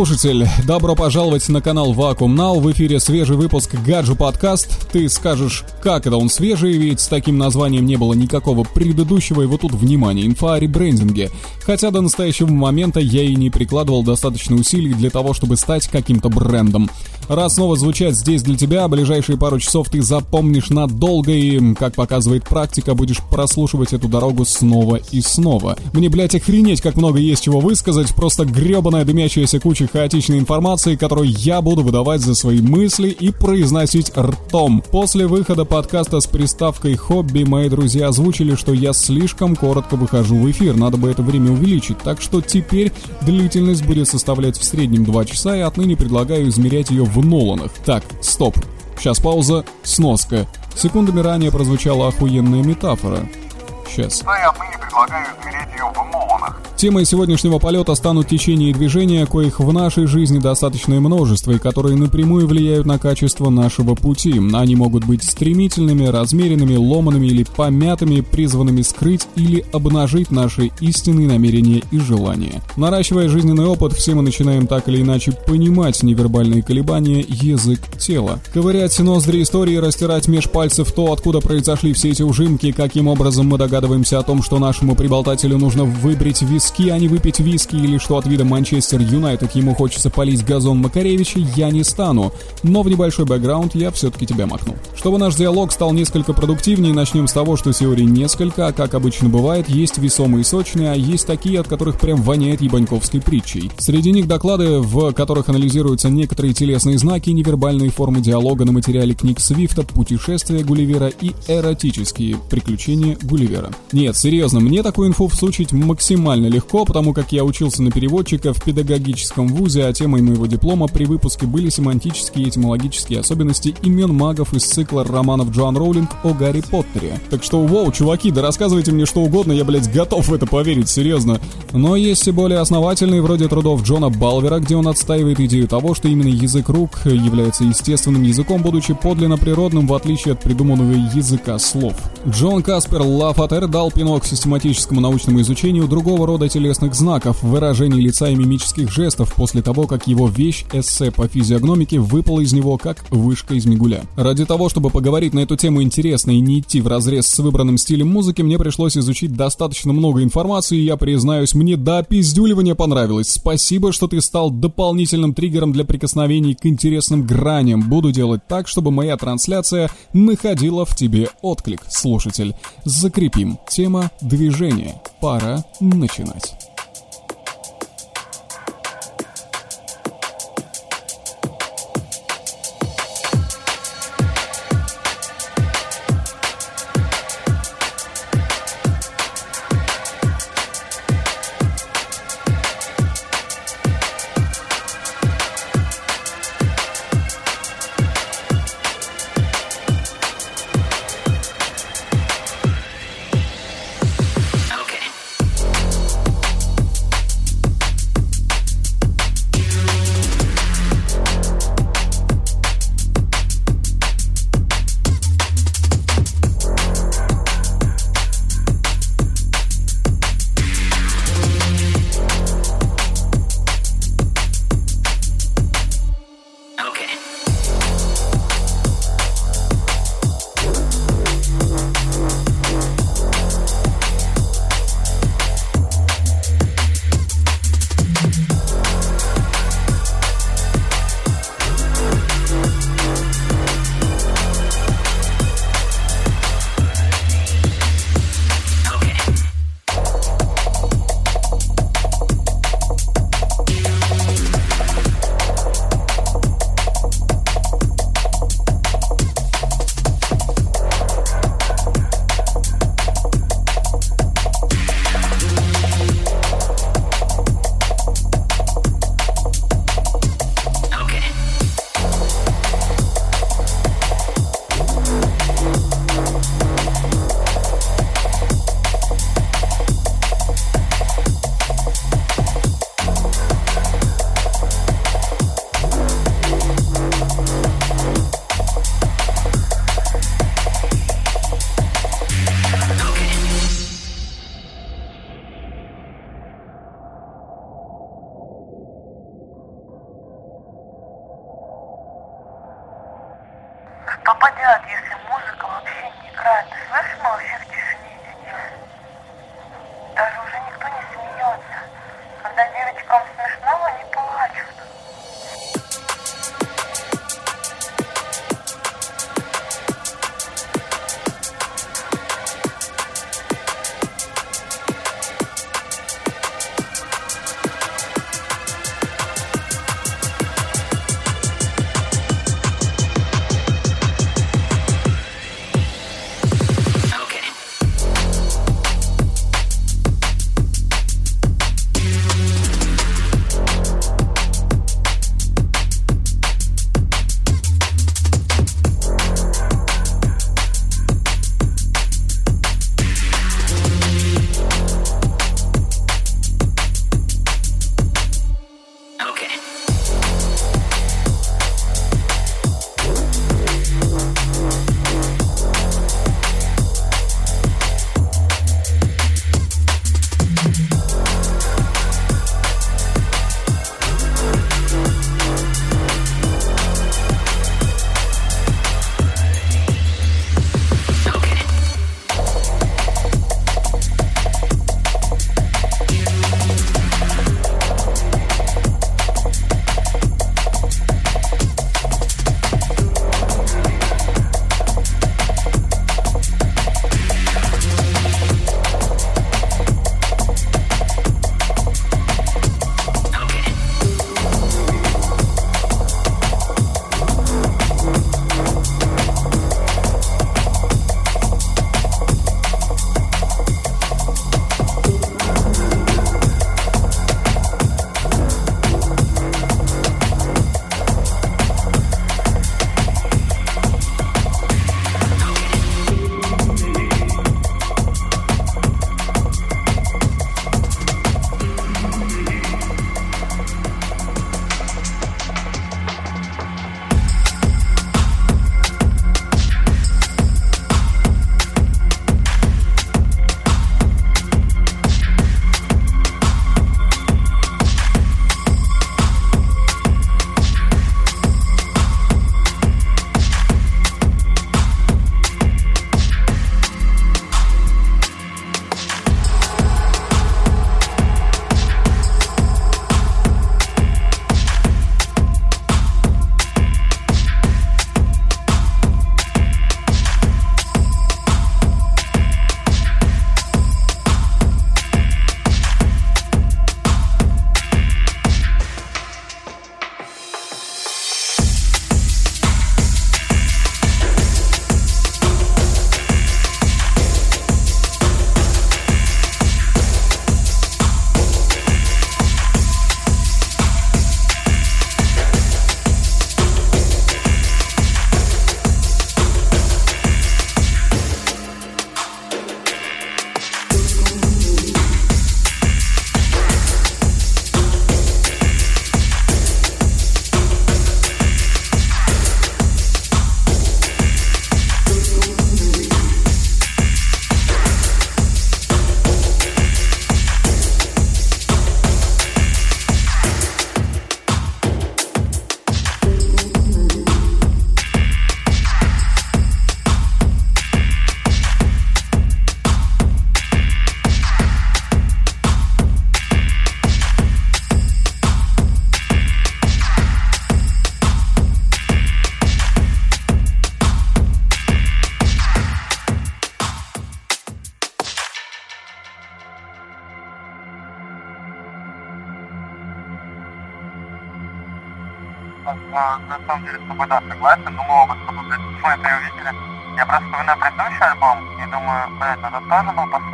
слушатель! Добро пожаловать на канал Vacuum Now. В эфире свежий выпуск Гаджу подкаст. Ты скажешь, как это он свежий, ведь с таким названием не было никакого предыдущего, и вот тут, внимание, инфа о ребрендинге. Хотя до настоящего момента я и не прикладывал достаточно усилий для того, чтобы стать каким-то брендом. Раз снова звучать здесь для тебя, ближайшие пару часов ты запомнишь надолго и, как показывает практика, будешь прослушивать эту дорогу снова и снова. Мне, блять, охренеть, как много есть чего высказать, просто гребаная дымящаяся куча хаотичной информации, которую я буду выдавать за свои мысли и произносить ртом. После выхода подкаста с приставкой «Хобби» мои друзья озвучили, что я слишком коротко выхожу в эфир, надо бы это время увеличить, так что теперь длительность будет составлять в среднем 2 часа, и отныне предлагаю измерять ее в Ноланах. Так, стоп. Сейчас пауза, сноска. Секундами ранее прозвучала охуенная метафора. Сейчас. Да и отныне предлагаю Темой сегодняшнего полета станут течения и движения, коих в нашей жизни достаточное множество и которые напрямую влияют на качество нашего пути. Они могут быть стремительными, размеренными, ломанными или помятыми, призванными скрыть или обнажить наши истинные намерения и желания. Наращивая жизненный опыт, все мы начинаем так или иначе понимать невербальные колебания, язык тела. Ковырять ноздри истории, растирать меж пальцев то, откуда произошли все эти ужимки, каким образом мы догадываемся о том, что нашему приболтателю нужно выбрить виски, а не выпить виски, или что от вида Манчестер Юнайтед ему хочется полить газон Макаревича, я не стану. Но в небольшой бэкграунд я все-таки тебя макну. Чтобы наш диалог стал несколько продуктивнее, начнем с того, что теорий несколько, а как обычно бывает, есть весомые и сочные, а есть такие, от которых прям воняет ебаньковской притчей. Среди них доклады, в которых анализируются некоторые телесные знаки, невербальные формы диалога на материале книг Свифта, путешествия Гулливера и эротические приключения Гулливера. Нет, серьезно, мне такую инфу всучить максимально легко, потому как я учился на переводчика в педагогическом вузе, а темой моего диплома при выпуске были семантические и этимологические особенности имен магов из цикла романов Джоан Роулинг о Гарри Поттере. Так что, воу, чуваки, да рассказывайте мне что угодно, я, блядь, готов в это поверить, серьезно. Но есть и более основательные, вроде трудов Джона Балвера, где он отстаивает идею того, что именно язык рук является естественным языком, будучи подлинно природным, в отличие от придуманного языка слов. Джон Каспер Лафатер дал пинок систематическому научному изучению другого рода телесных знаков, выражений лица и мимических жестов после того, как его вещь эссе по физиогномике выпала из него как вышка из мигуля. Ради того, чтобы поговорить на эту тему интересно и не идти в разрез с выбранным стилем музыки, мне пришлось изучить достаточно много информации, и я признаюсь, мне до пиздюливания понравилось. Спасибо, что ты стал дополнительным триггером для прикосновений к интересным граням. Буду делать так, чтобы моя трансляция находила в тебе отклик, слушатель. Закрепим. Тема движения. Пора начинать.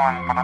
one.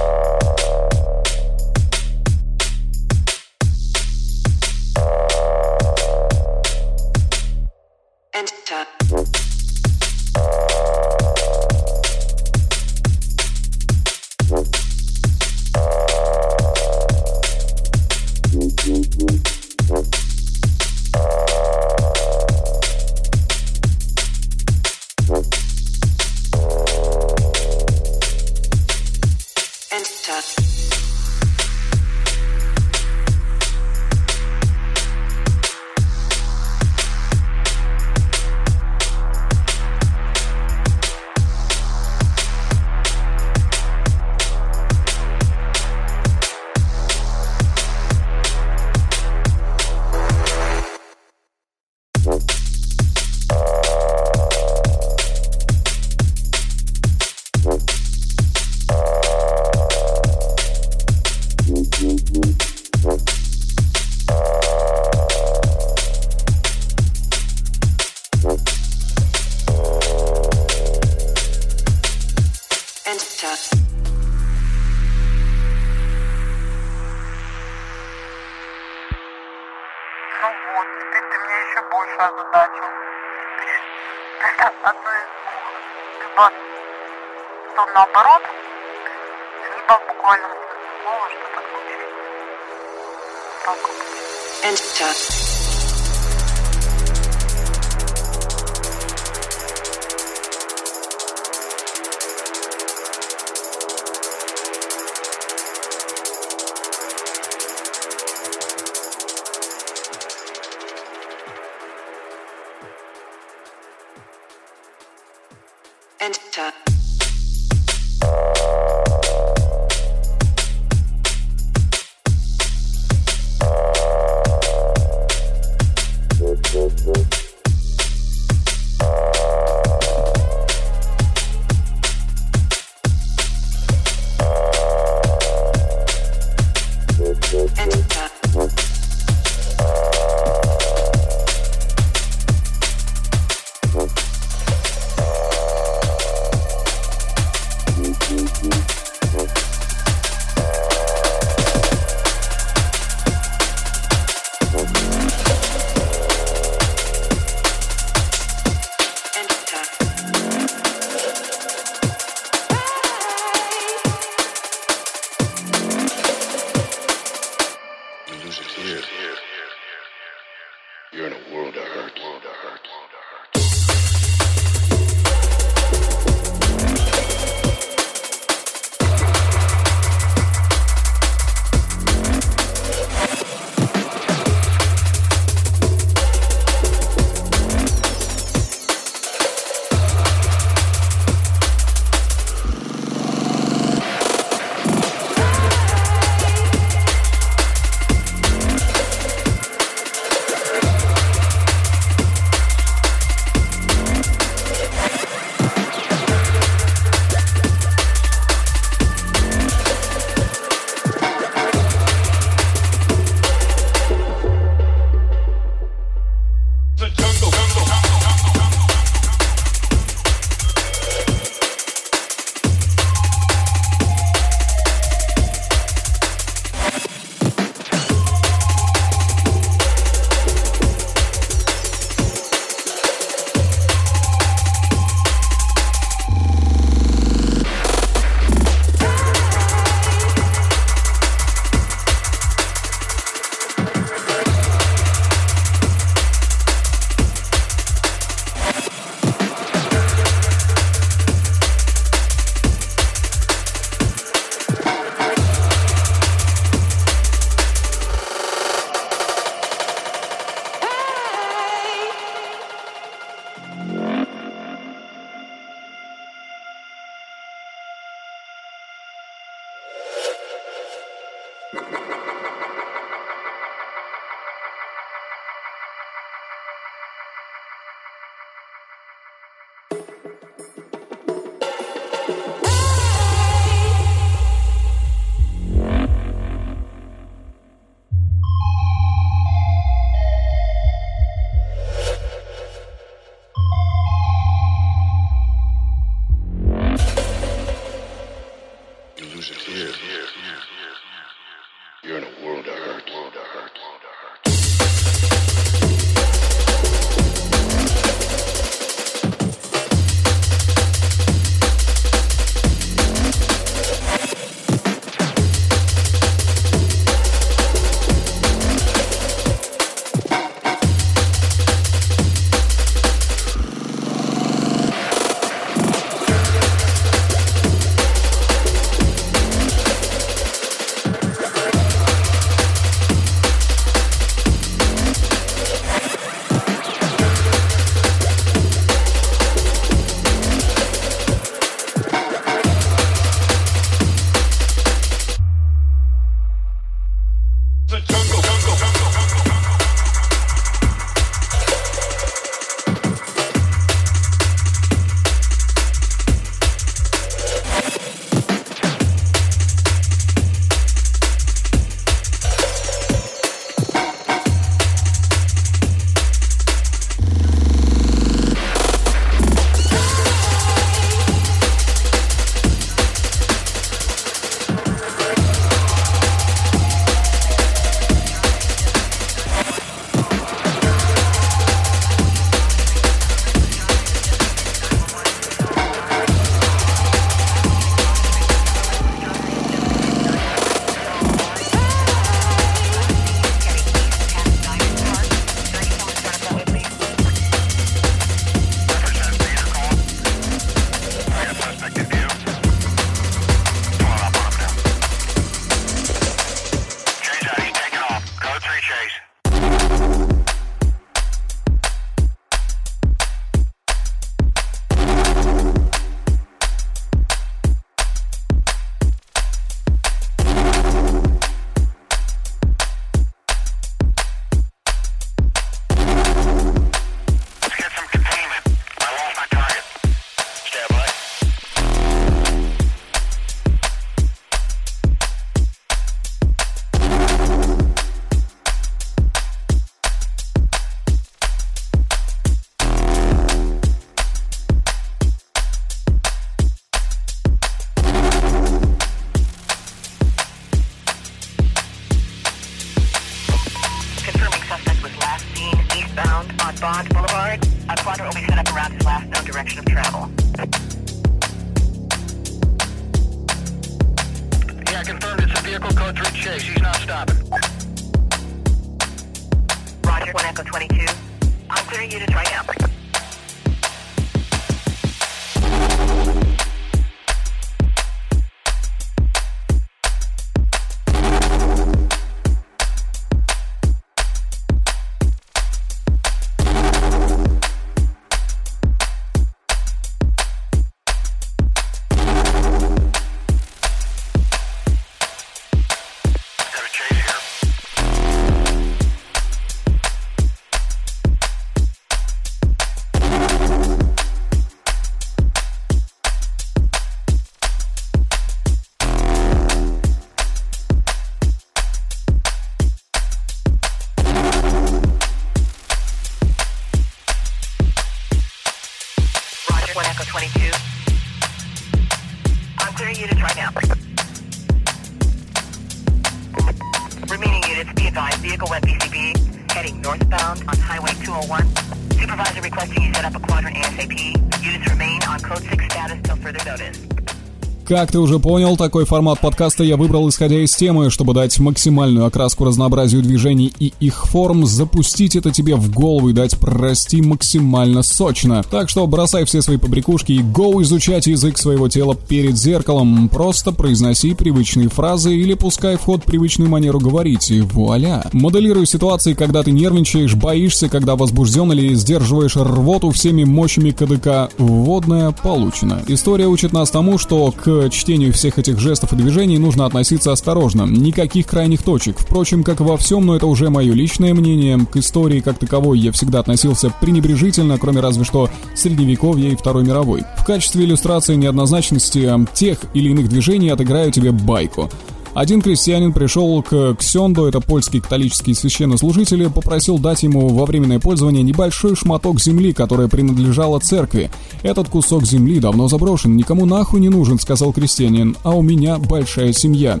Как ты уже понял, такой формат подкаста я выбрал исходя из темы, чтобы дать максимальную окраску разнообразию движений и их форм, запустить это тебе в голову и дать прости максимально сочно. Так что бросай все свои побрякушки и go изучать язык своего тела перед зеркалом. Просто произноси привычные фразы или пускай в ход привычную манеру говорить, и вуаля. Моделируй ситуации, когда ты нервничаешь, боишься, когда возбужден или сдерживаешь рвоту всеми мощами КДК. Вводная получена. История учит нас тому, что к чтению всех этих жестов и движений нужно относиться осторожно, никаких крайних точек. Впрочем, как во всем, но это уже мое личное мнение, к истории как таковой я всегда относился пренебрежительно, кроме разве что Средневековья и Второй мировой. В качестве иллюстрации неоднозначности тех или иных движений отыграю тебе байку. Один крестьянин пришел к Ксенду, это польский католический священнослужитель, попросил дать ему во временное пользование небольшой шматок земли, которая принадлежала церкви. «Этот кусок земли давно заброшен, никому нахуй не нужен», — сказал крестьянин, — «а у меня большая семья».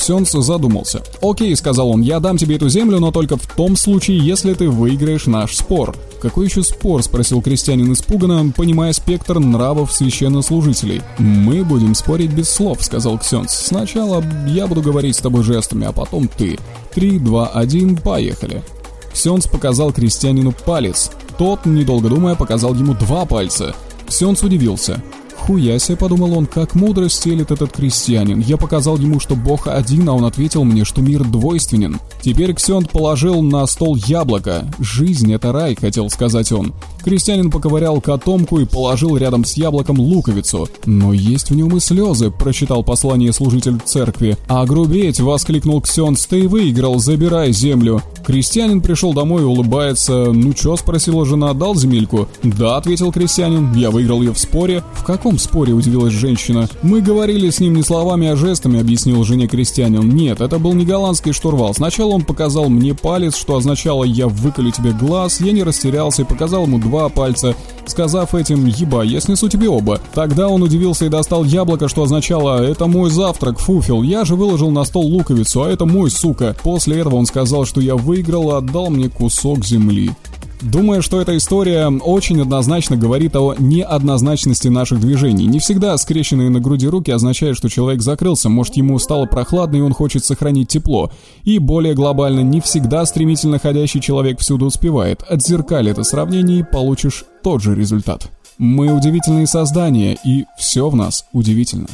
Ксенс задумался. «Окей», — сказал он, — «я дам тебе эту землю, но только в том случае, если ты выиграешь наш спор». «Какой еще спор?» — спросил крестьянин испуганно, понимая спектр нравов священнослужителей. «Мы будем спорить без слов», — сказал Ксенс. «Сначала я буду говорить с тобой жестами, а потом ты. Три, два, один, поехали». Ксенс показал крестьянину палец. Тот, недолго думая, показал ему два пальца. Ксенс удивился. «Хуяся», — подумал он, — «как мудро стелит этот крестьянин. Я показал ему, что Бог один, а он ответил мне, что мир двойственен. Теперь Ксент положил на стол яблоко. «Жизнь — это рай», — хотел сказать он. Крестьянин поковырял котомку и положил рядом с яблоком луковицу. «Но есть в нем и слезы», — прочитал послание служитель церкви. «А грубеть!» — воскликнул Ксенц. «Ты выиграл, забирай землю!» Крестьянин пришел домой и улыбается. «Ну чё?» — спросила жена. «Дал земельку?» «Да», — ответил крестьянин. «Я выиграл ее в споре». «В каком споре?» — удивилась женщина. «Мы говорили с ним не словами, а жестами», — объяснил жене крестьянин. «Нет, это был не голландский штурвал. Сначала он показал мне палец, что означало «я выколю тебе глаз». Я не растерялся и показал ему два пальца, сказав этим «еба, я снесу тебе оба». Тогда он удивился и достал яблоко, что означало «это мой завтрак, фуфел, я же выложил на стол луковицу, а это мой, сука». После этого он сказал, что я выиграл и отдал мне кусок земли. Думаю, что эта история очень однозначно говорит о неоднозначности наших движений. Не всегда скрещенные на груди руки означают, что человек закрылся, может ему стало прохладно и он хочет сохранить тепло. И более глобально, не всегда стремительно ходящий человек всюду успевает. Отзеркаль это сравнение и получишь тот же результат. Мы удивительные создания, и все в нас удивительно.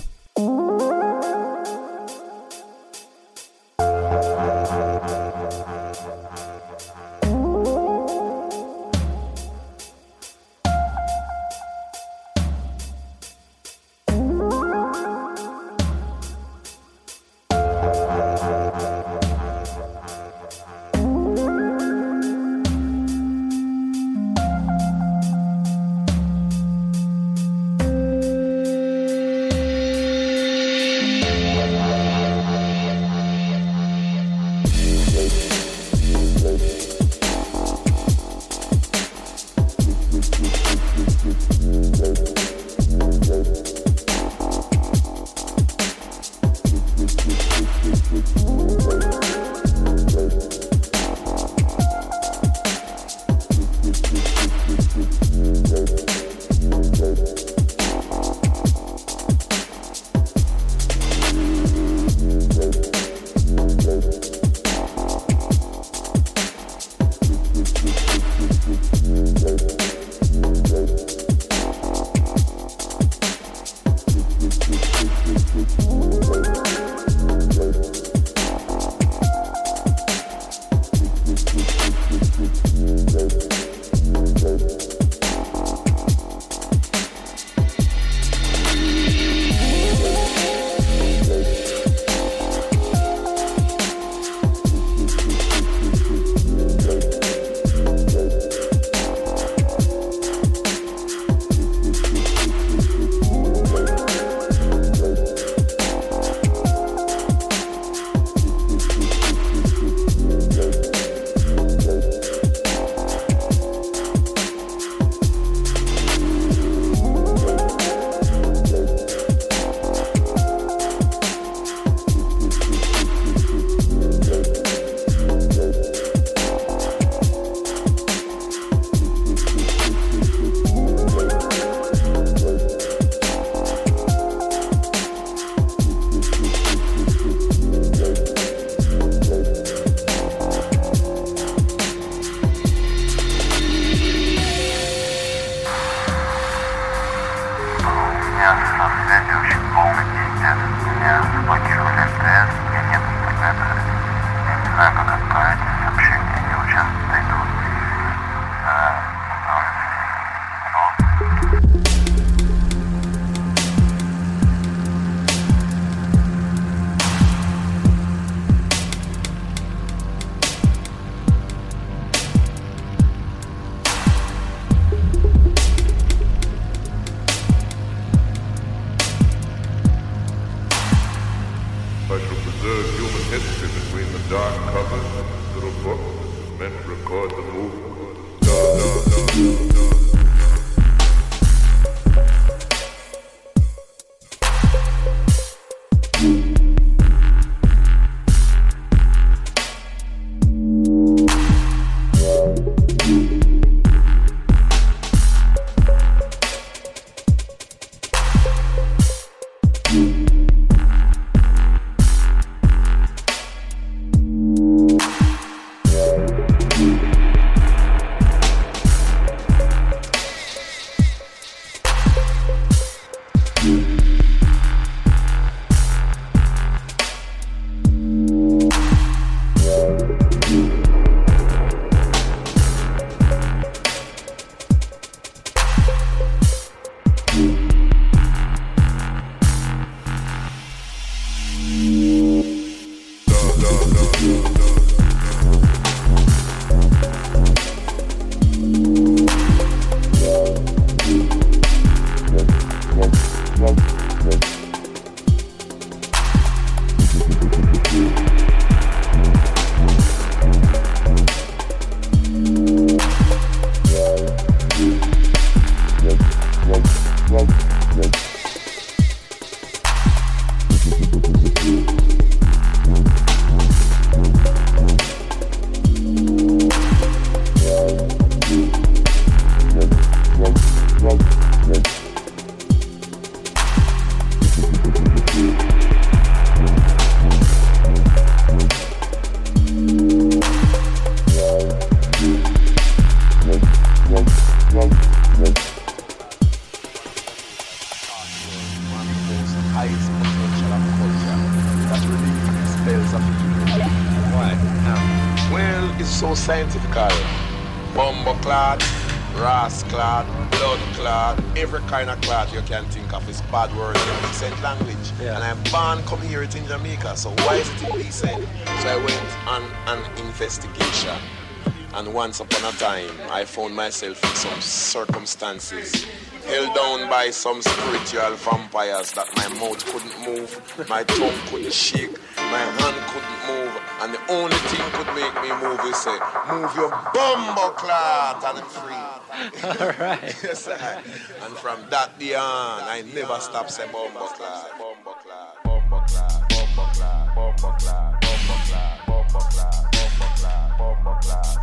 Bad word in decent language. Yeah. And I'm born come here in Jamaica, so why is it in decent? So I went on an investigation. And once upon a time, I found myself in some circumstances held down by some spiritual vampires that my mouth couldn't move, my tongue couldn't shake, my hand couldn't move, and the only thing could make me move is say, move your bumbo clot and free. All right. yes, sir. And from that day on, I never stop saying Bombo Clad. Bombo Clad. Bombo Clad. Bombo Clad. Bombo Clad. Bombo Clad. Bombo Clad. Bombo Clad. Bombo Clad.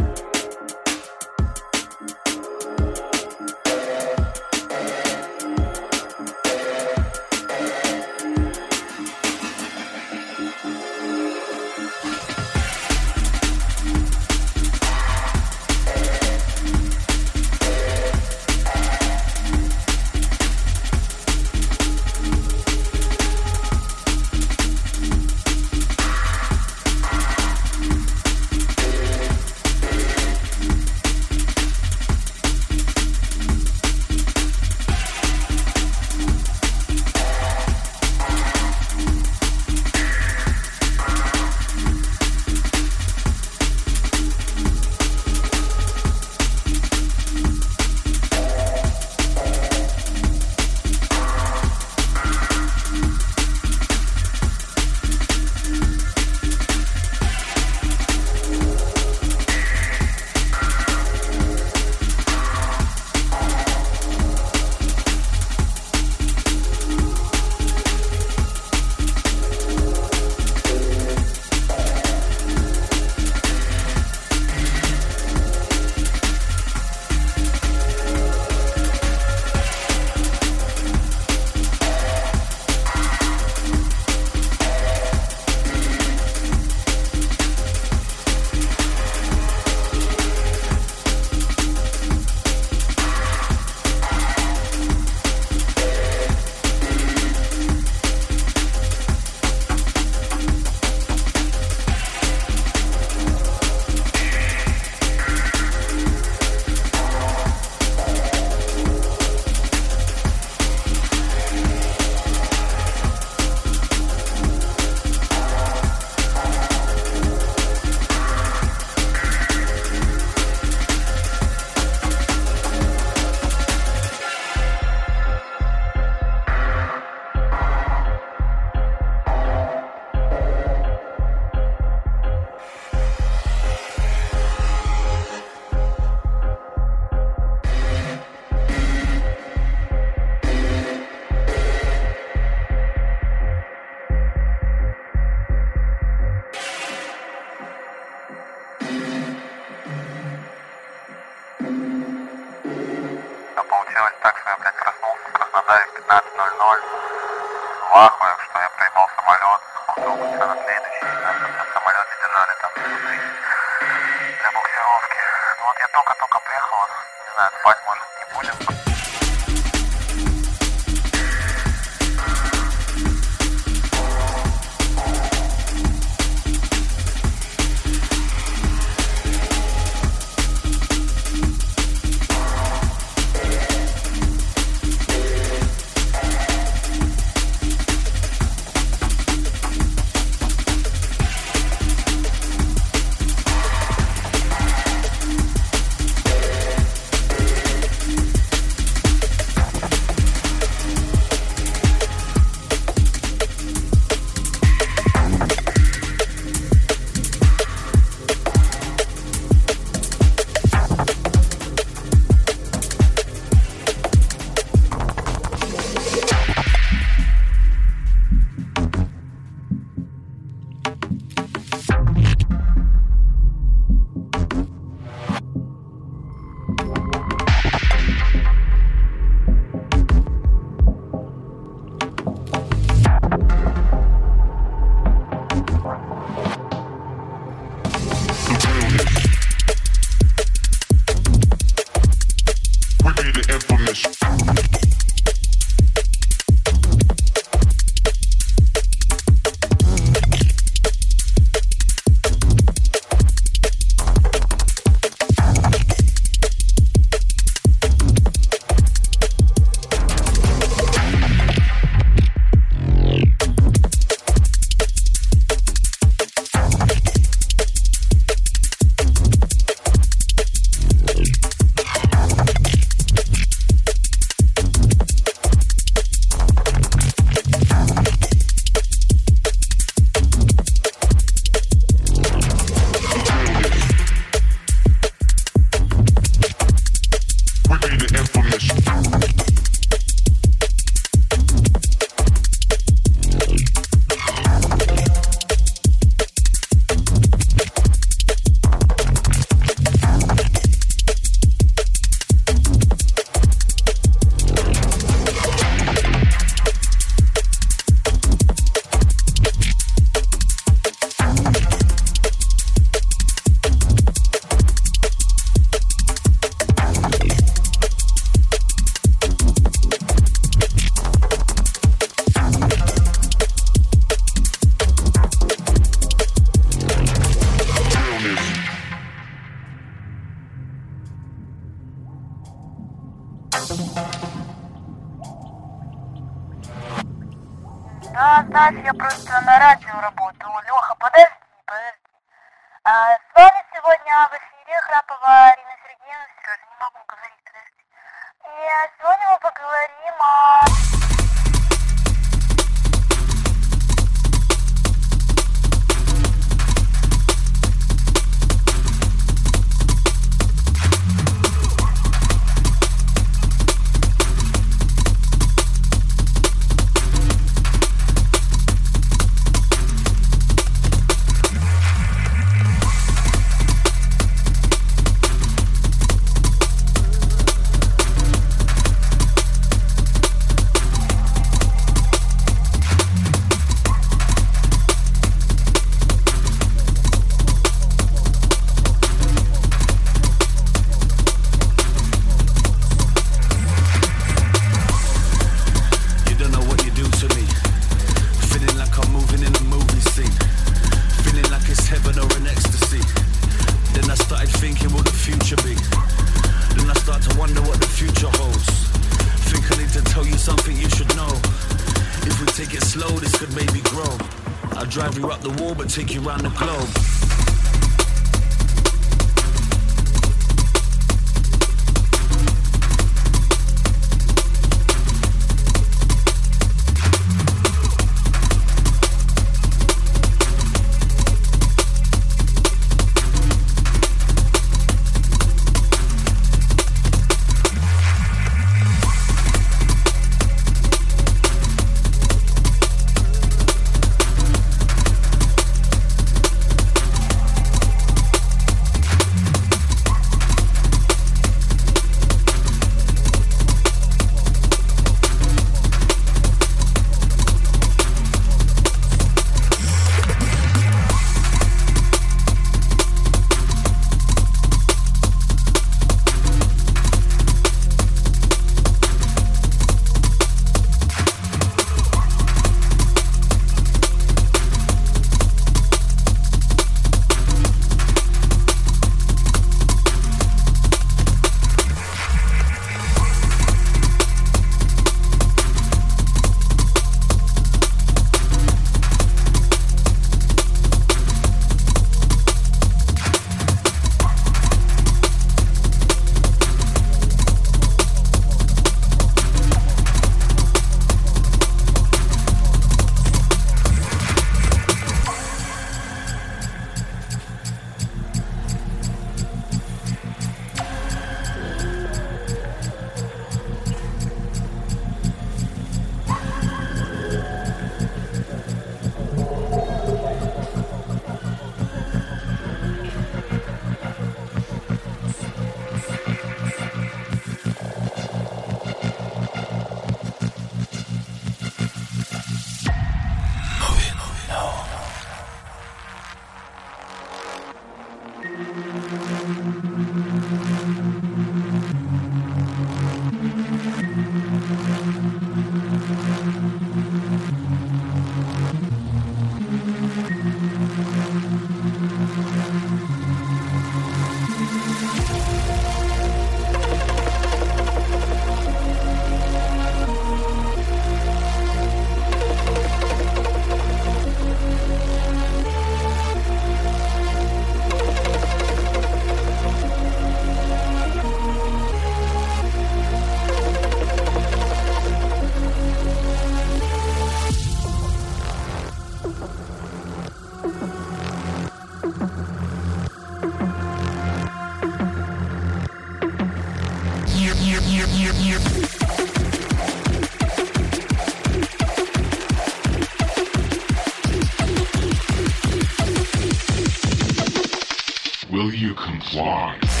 Will you comply?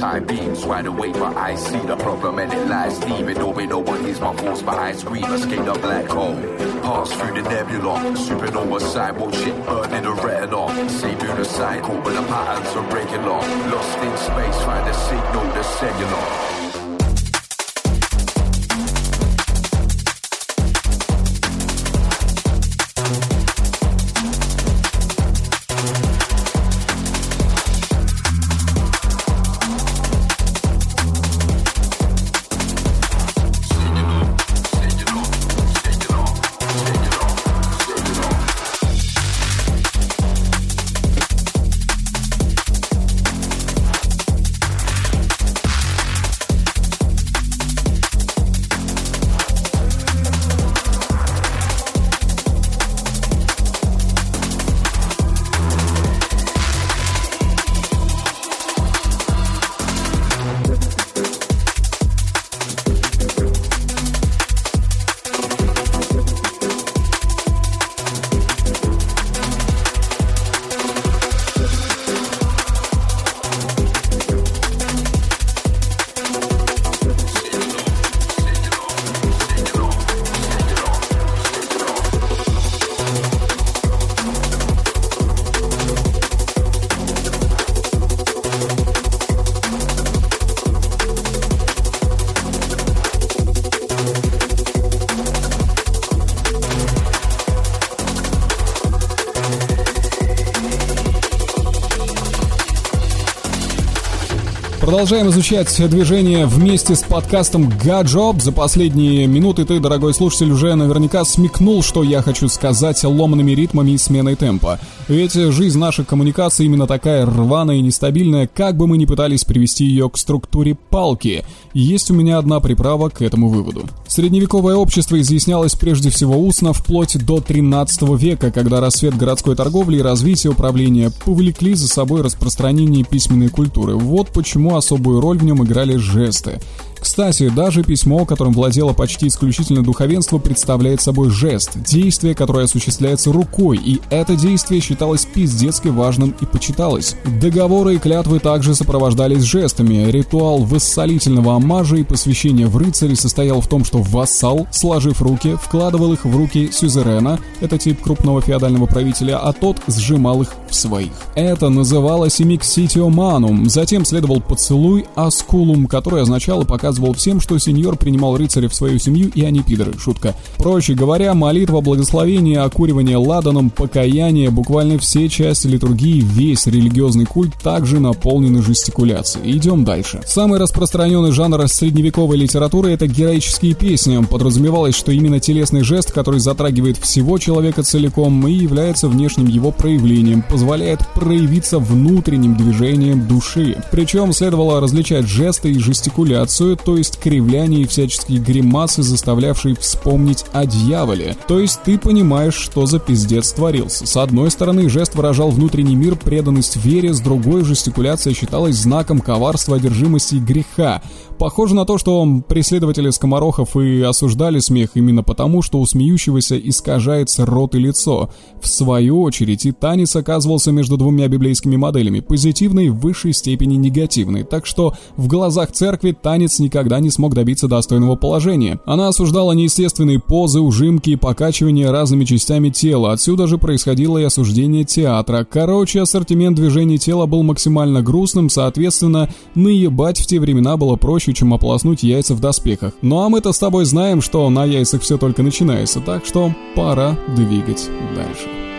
High beams, wide awake, but I see the problem and it lies deep. Even though no one hears my voice, but I scream, escape the black hole. Pass through the nebula, supernova cyborg shit, burning the retina. Same cycle, but the patterns are regular. Lost in space, find the signal, the cellular. Продолжаем изучать движение вместе с подкастом Гаджоп. За последние минуты ты, дорогой слушатель, уже наверняка смекнул, что я хочу сказать ломанными ритмами и сменой темпа. Ведь жизнь наших коммуникаций именно такая рваная и нестабильная, как бы мы ни пытались привести ее к структуре палки. Есть у меня одна приправа к этому выводу. Средневековое общество изъяснялось прежде всего устно вплоть до 13 века, когда рассвет городской торговли и развитие управления повлекли за собой распространение письменной культуры. Вот почему особую роль в нем играли жесты. Кстати, даже письмо, которым владело почти исключительно духовенство, представляет собой жест, действие, которое осуществляется рукой, и это действие считалось пиздецки важным и почиталось. Договоры и клятвы также сопровождались жестами. Ритуал вассалительного амажа и посвящения в рыцари состоял в том, что вассал, сложив руки, вкладывал их в руки сюзерена, это тип крупного феодального правителя, а тот сжимал их своих. Это называлось имикситио манум, затем следовал поцелуй аскулум, который означало показывать рассказывал всем, что сеньор принимал рыцаря в свою семью, и они пидоры. Шутка. Проще говоря, молитва, благословение, окуривание ладаном, покаяние, буквально все части литургии, весь религиозный культ также наполнены жестикуляцией. Идем дальше. Самый распространенный жанр средневековой литературы — это героические песни. Подразумевалось, что именно телесный жест, который затрагивает всего человека целиком и является внешним его проявлением, позволяет проявиться внутренним движением души. Причем следовало различать жесты и жестикуляцию, то есть кривляние и всяческие гримасы, заставлявшие вспомнить о дьяволе. То есть ты понимаешь, что за пиздец творился. С одной стороны, жест выражал внутренний мир, преданность вере, с другой жестикуляция считалась знаком коварства, одержимости и греха. Похоже на то, что преследователи скоморохов и осуждали смех именно потому, что у смеющегося искажается рот и лицо. В свою очередь, и танец оказывался между двумя библейскими моделями, позитивной в высшей степени негативной, так что в глазах церкви танец никогда не смог добиться достойного положения. Она осуждала неестественные позы, ужимки и покачивания разными частями тела, отсюда же происходило и осуждение театра. Короче, ассортимент движений тела был максимально грустным, соответственно, наебать в те времена было проще чем ополоснуть яйца в доспехах. Ну а мы-то с тобой знаем, что на яйцах все только начинается, так что пора двигать дальше.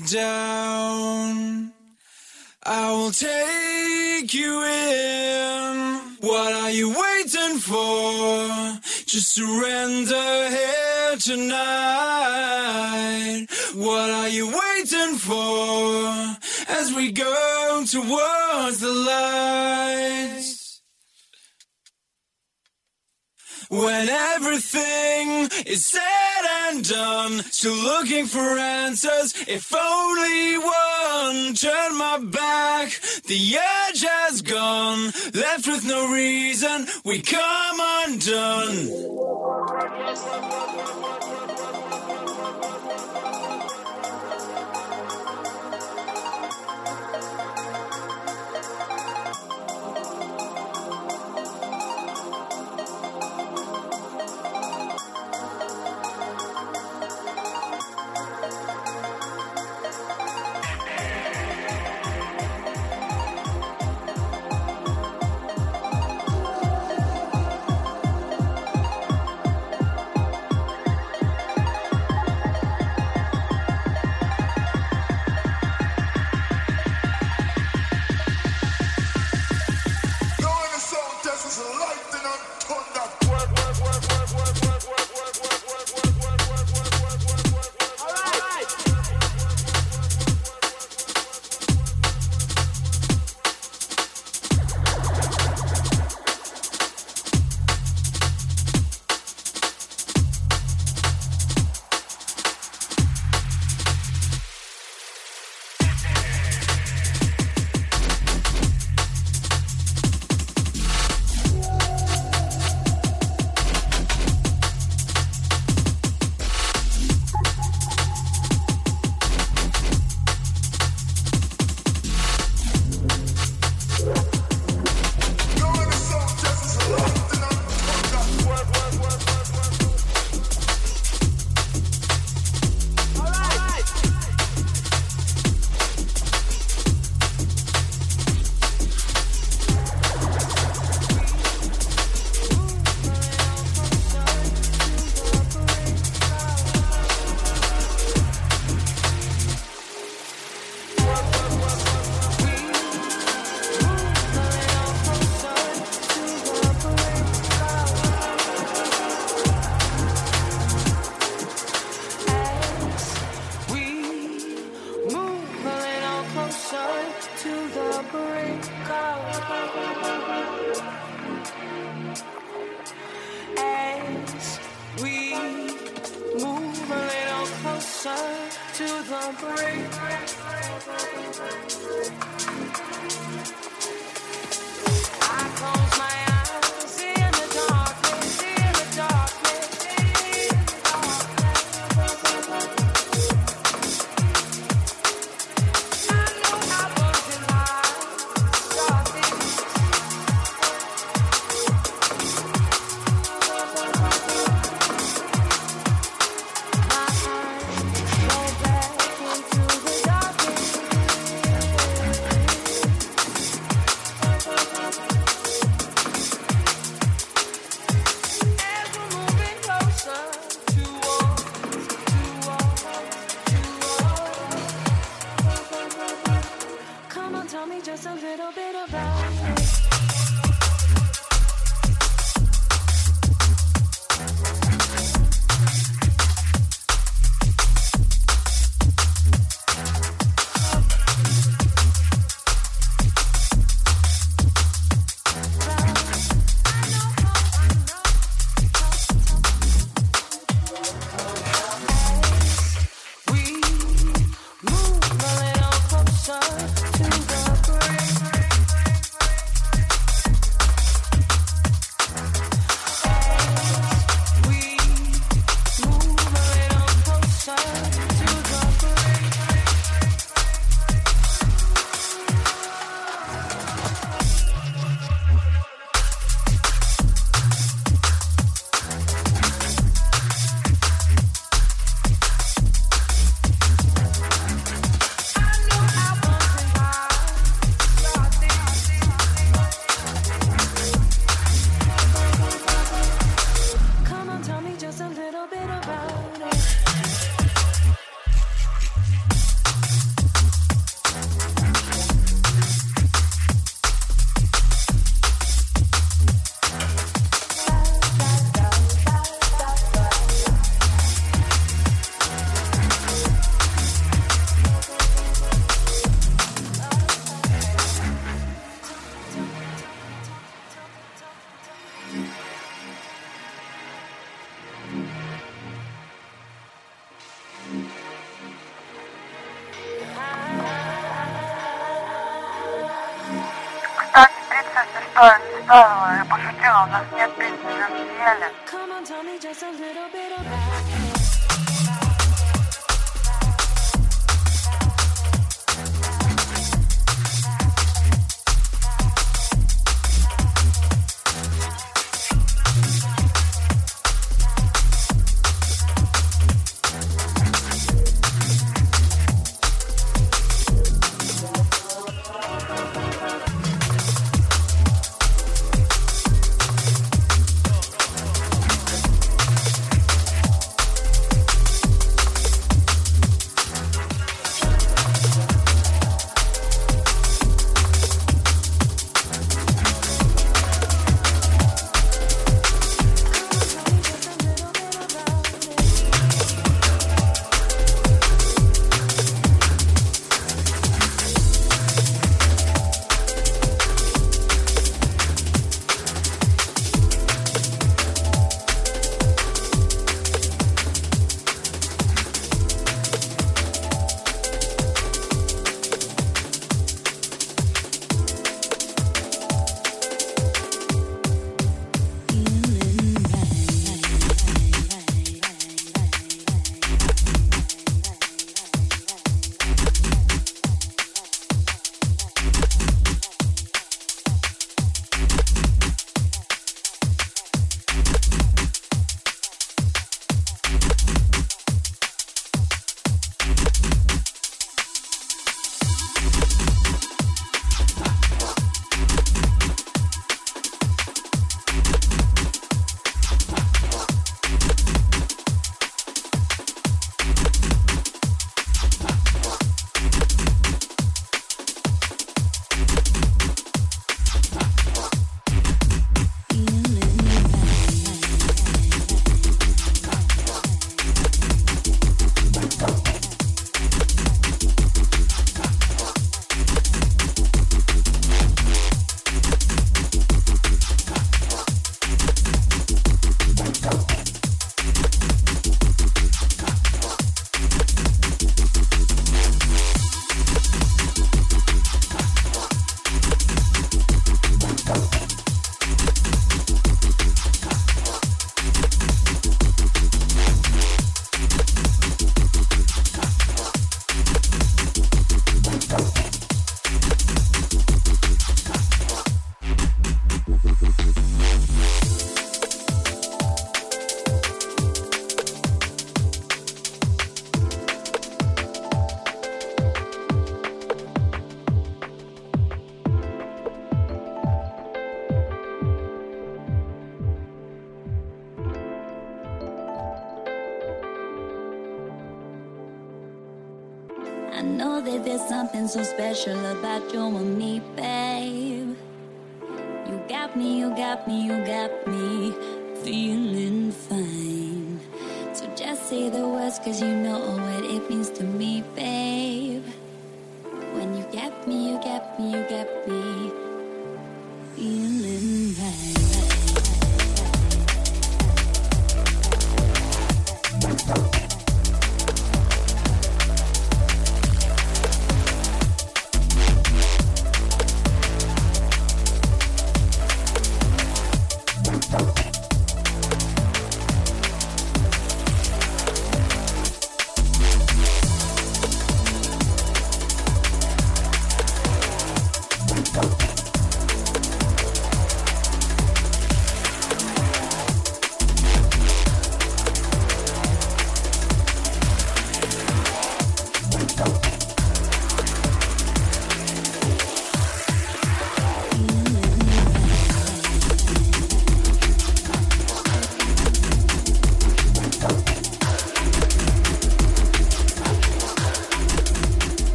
down. I will take you in. What are you waiting for? Just surrender here tonight. What are you waiting for? As we go towards the lights. When everything is said and done, still looking for answers, if only one. Turn my back, the edge has gone, left with no reason, we come undone.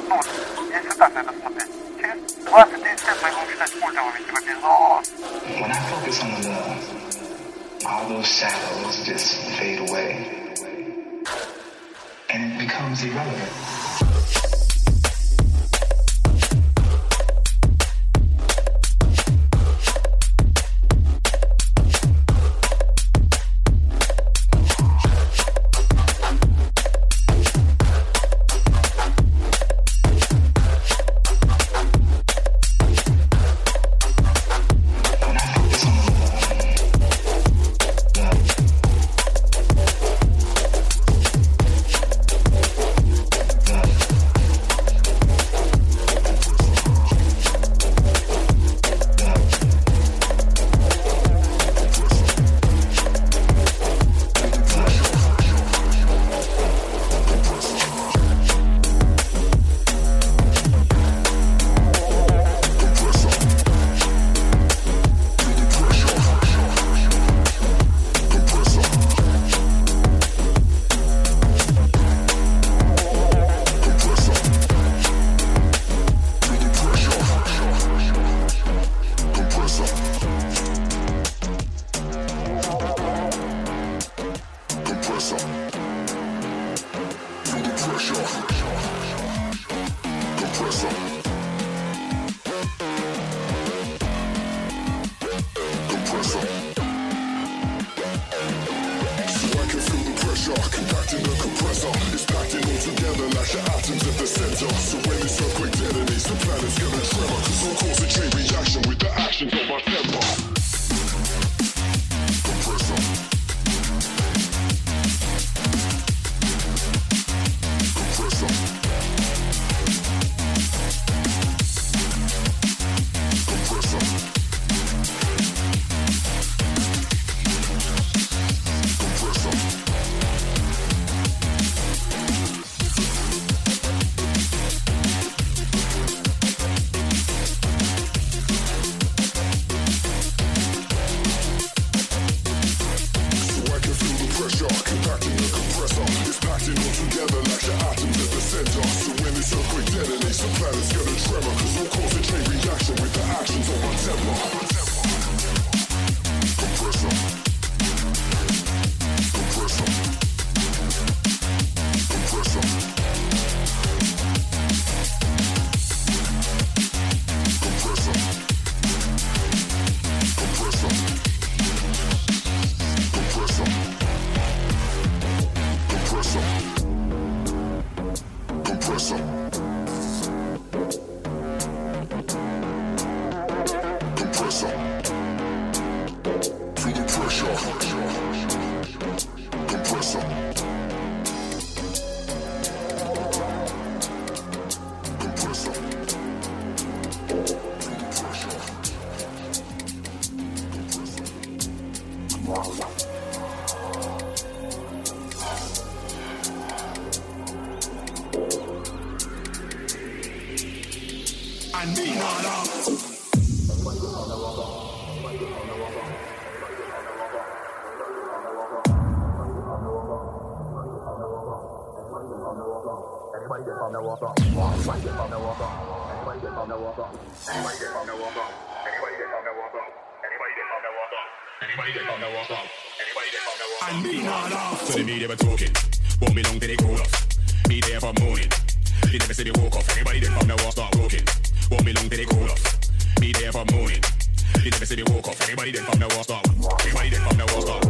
Типа, они from morning. You never see me walk off. Everybody then from the wall start walking. Walk me long till they call off. Be there from morning. You never see me walk off. Everybody then from the wall start. Everybody then from the wall start.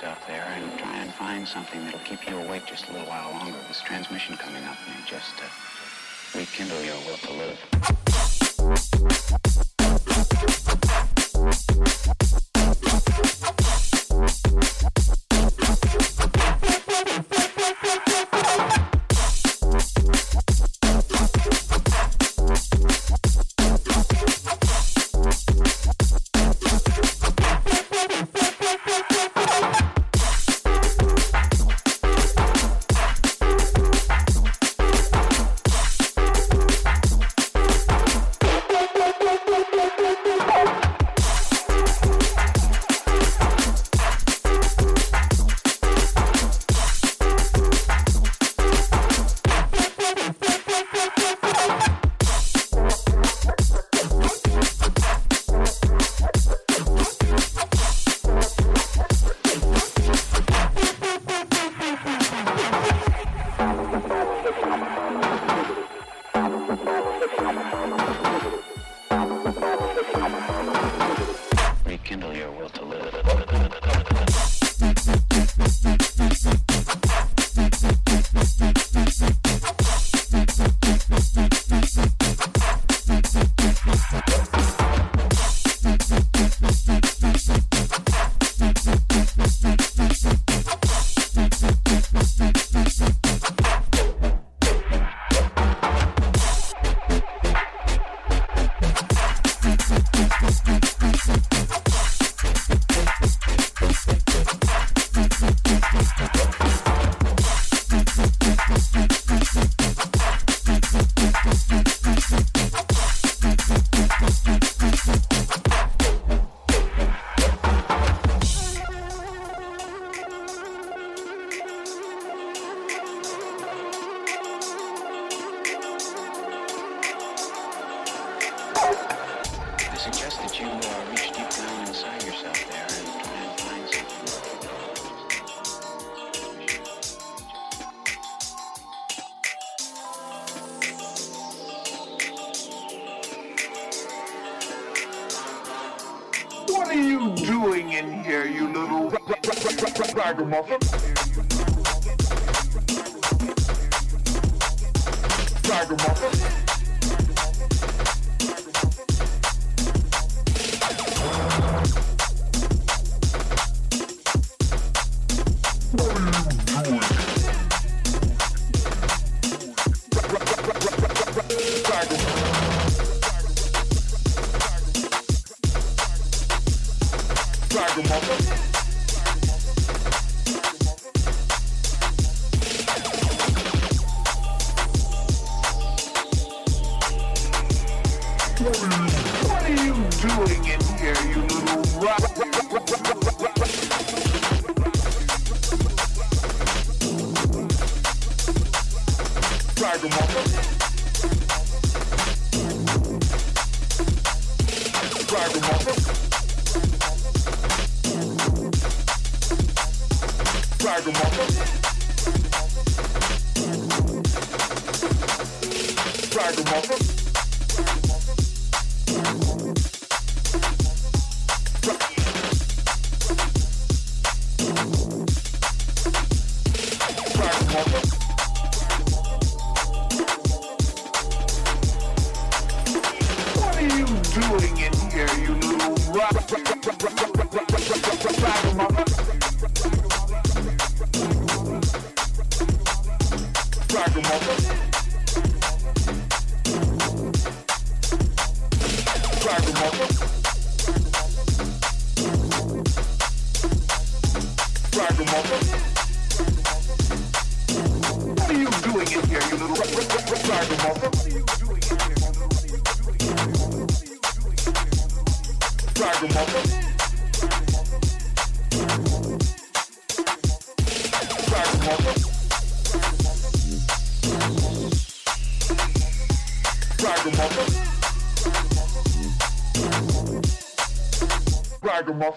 Yourself there and try and find something that'll keep you awake just a little while longer. This transmission coming up may just uh, rekindle your will to live. What are you doing in here, you little ragamuffin? Ragamuffin? Я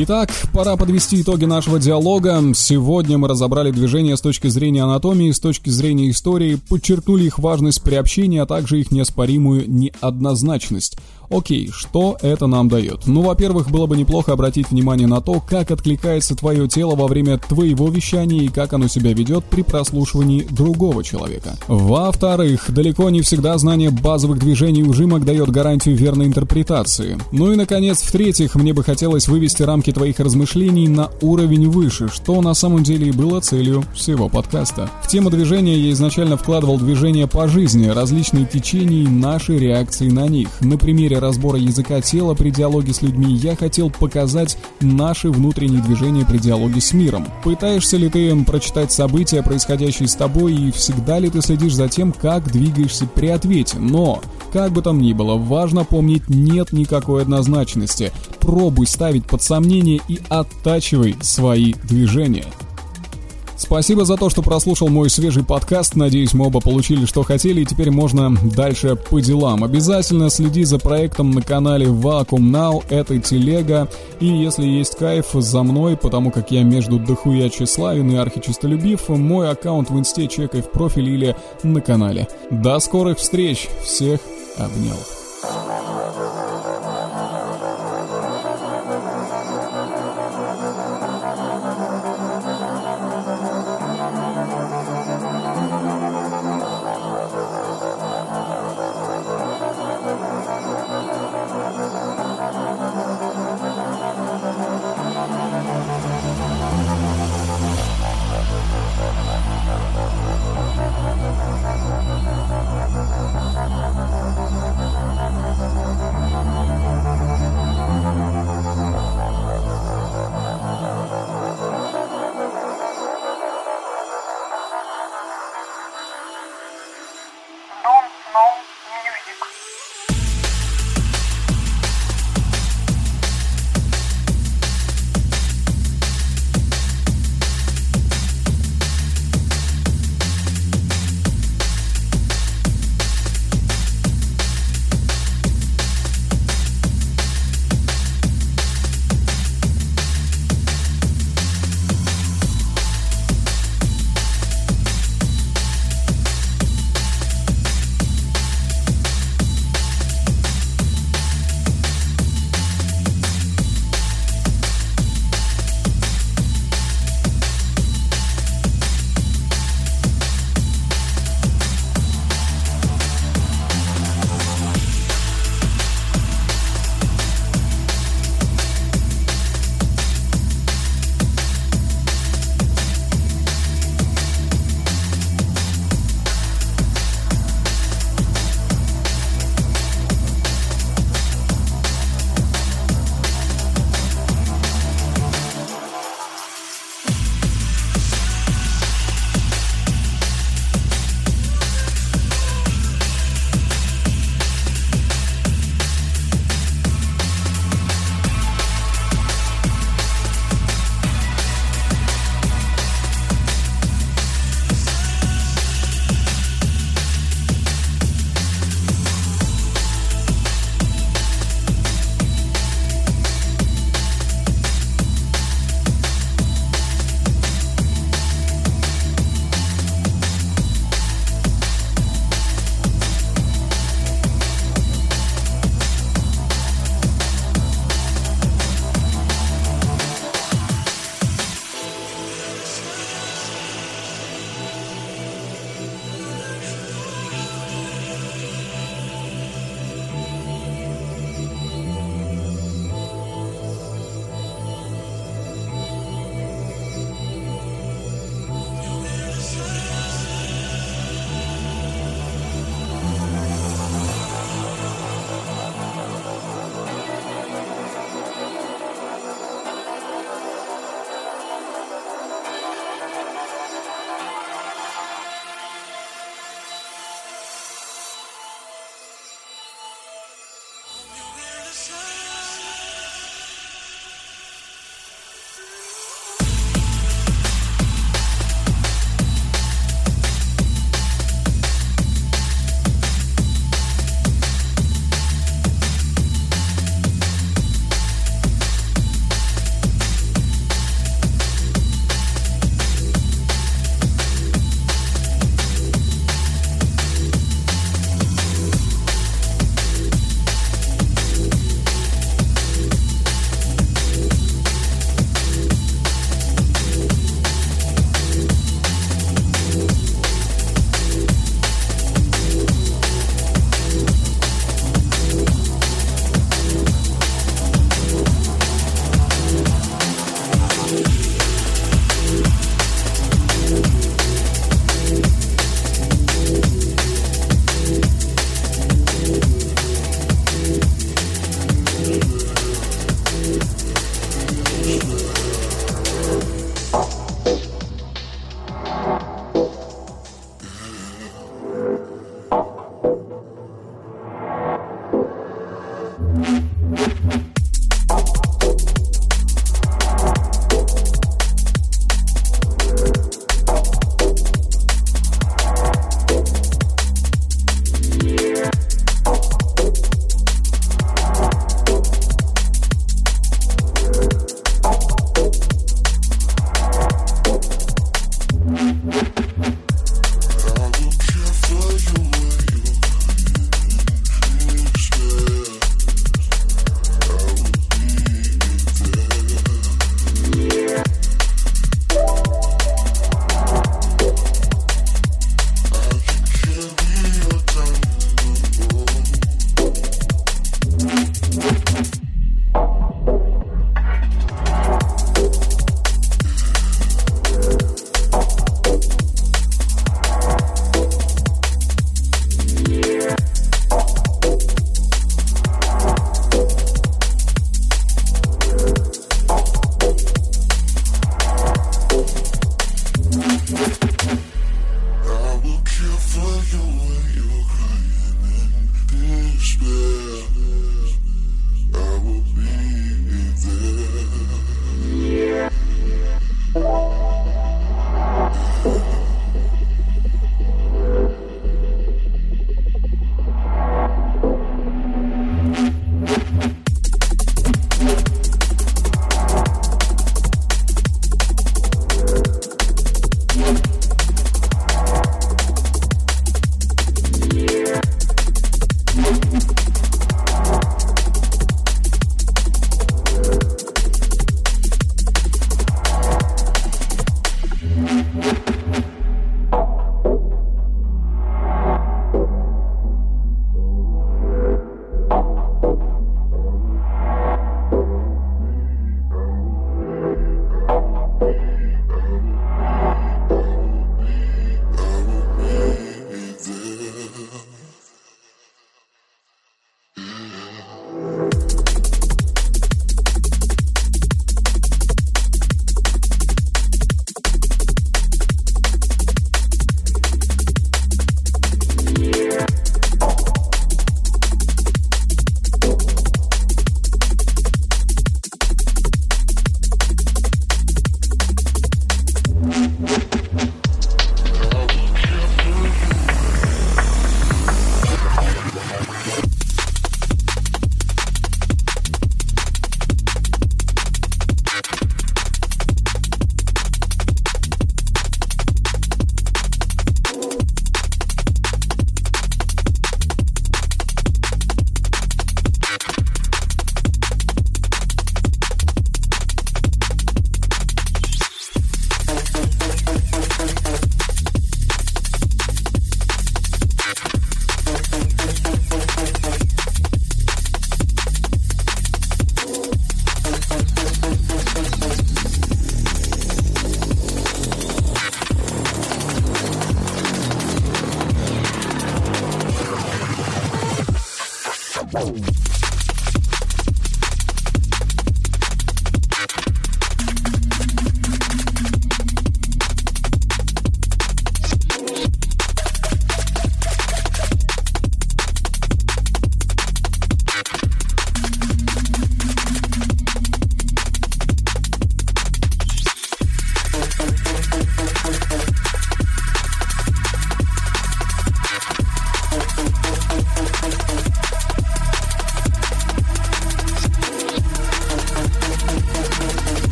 Итак, пора подвести итоги нашего диалога. Сегодня мы разобрали движения с точки зрения анатомии, с точки зрения истории, подчеркнули их важность при общении, а также их неоспоримую неоднозначность. Окей, что это нам дает? Ну, во-первых, было бы неплохо обратить внимание на то, как откликается твое тело во время твоего вещания и как оно себя ведет при прослушивании другого человека. Во-вторых, далеко не всегда знание базовых движений ужимок дает гарантию верной интерпретации. Ну и, наконец, в-третьих, мне бы хотелось вывести рамки твоих размышлений на уровень выше, что на самом деле и было целью всего подкаста. В тему движения я изначально вкладывал движение по жизни, различные течения и наши реакции на них. На примере разбора языка тела при диалоге с людьми я хотел показать наши внутренние движения при диалоге с миром. Пытаешься ли ты прочитать события, происходящие с тобой, и всегда ли ты следишь за тем, как двигаешься при ответе? Но, как бы там ни было, важно помнить, нет никакой однозначности. Пробуй ставить под сомнение и оттачивай свои движения. Спасибо за то, что прослушал мой свежий подкаст. Надеюсь, мы оба получили, что хотели, и теперь можно дальше по делам. Обязательно следи за проектом на канале Vacuum Now, это телега. И если есть кайф за мной, потому как я между дохуя тщеславен и архичестолюбив, мой аккаунт в инсте чекай в профиле или на канале. До скорых встреч! Всех обнял.